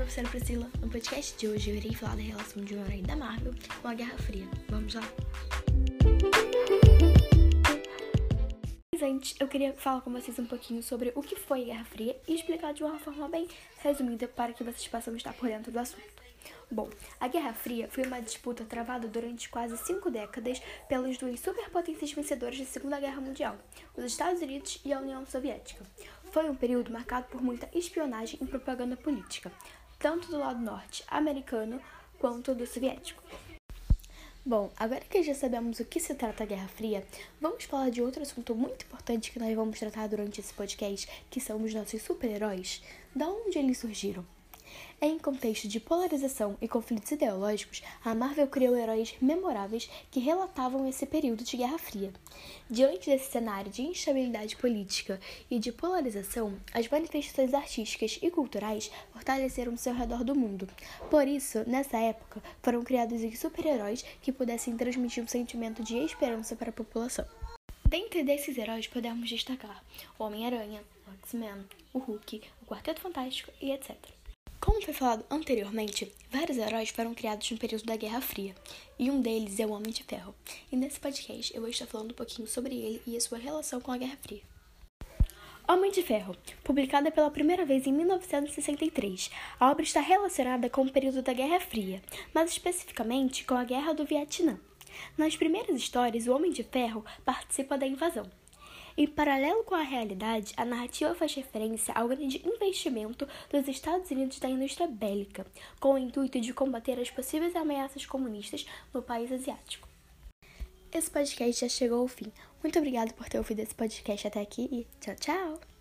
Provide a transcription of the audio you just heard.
professora Priscila. No podcast de hoje eu irei falar da relação de um herói da Marvel com a Guerra Fria. Vamos lá? Mas antes, eu queria falar com vocês um pouquinho sobre o que foi a Guerra Fria e explicar de uma forma bem resumida para que vocês possam estar por dentro do assunto. Bom, a Guerra Fria foi uma disputa travada durante quase cinco décadas pelas duas superpotências vencedoras da Segunda Guerra Mundial, os Estados Unidos e a União Soviética. Foi um período marcado por muita espionagem e propaganda política, tanto do lado norte-americano quanto do soviético. Bom, agora que já sabemos o que se trata a Guerra Fria, vamos falar de outro assunto muito importante que nós vamos tratar durante esse podcast, que são os nossos super-heróis. Da onde eles surgiram? Em contexto de polarização e conflitos ideológicos, a Marvel criou heróis memoráveis que relatavam esse período de Guerra Fria. Diante desse cenário de instabilidade política e de polarização, as manifestações artísticas e culturais fortaleceram-se ao redor do mundo. Por isso, nessa época, foram criados os super-heróis que pudessem transmitir um sentimento de esperança para a população. Dentre desses heróis podemos destacar o Homem-Aranha, o X-Men, o Hulk, o Quarteto Fantástico e etc. Como foi falado anteriormente, vários heróis foram criados no período da Guerra Fria, e um deles é o Homem de Ferro. E nesse podcast eu vou estar falando um pouquinho sobre ele e a sua relação com a Guerra Fria. Homem de Ferro, publicada pela primeira vez em 1963. A obra está relacionada com o período da Guerra Fria, mas especificamente com a Guerra do Vietnã. Nas primeiras histórias, o Homem de Ferro participa da invasão. Em paralelo com a realidade, a narrativa faz referência ao grande investimento dos Estados Unidos da indústria bélica, com o intuito de combater as possíveis ameaças comunistas no país asiático. Esse podcast já chegou ao fim. Muito obrigado por ter ouvido esse podcast até aqui e tchau, tchau!